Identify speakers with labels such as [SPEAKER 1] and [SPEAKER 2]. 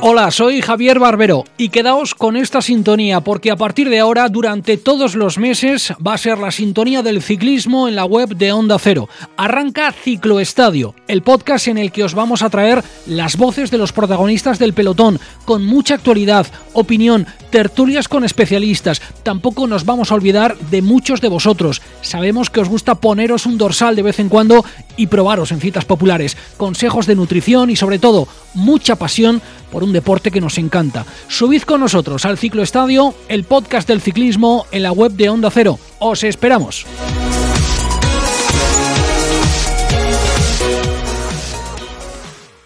[SPEAKER 1] Hola, soy Javier Barbero y quedaos con esta sintonía porque a partir de ahora, durante todos los meses, va a ser la sintonía del ciclismo en la web de Onda Cero. Arranca Cicloestadio, el podcast en el que os vamos a traer las voces de los protagonistas del pelotón, con mucha actualidad, opinión, tertulias con especialistas. Tampoco nos vamos a olvidar de muchos de vosotros. Sabemos que os gusta poneros un dorsal de vez en cuando y probaros en citas populares, consejos de nutrición y sobre todo mucha pasión por un deporte que nos encanta. Subid con nosotros al Ciclo Estadio, el podcast del ciclismo en la web de Onda Cero. Os esperamos.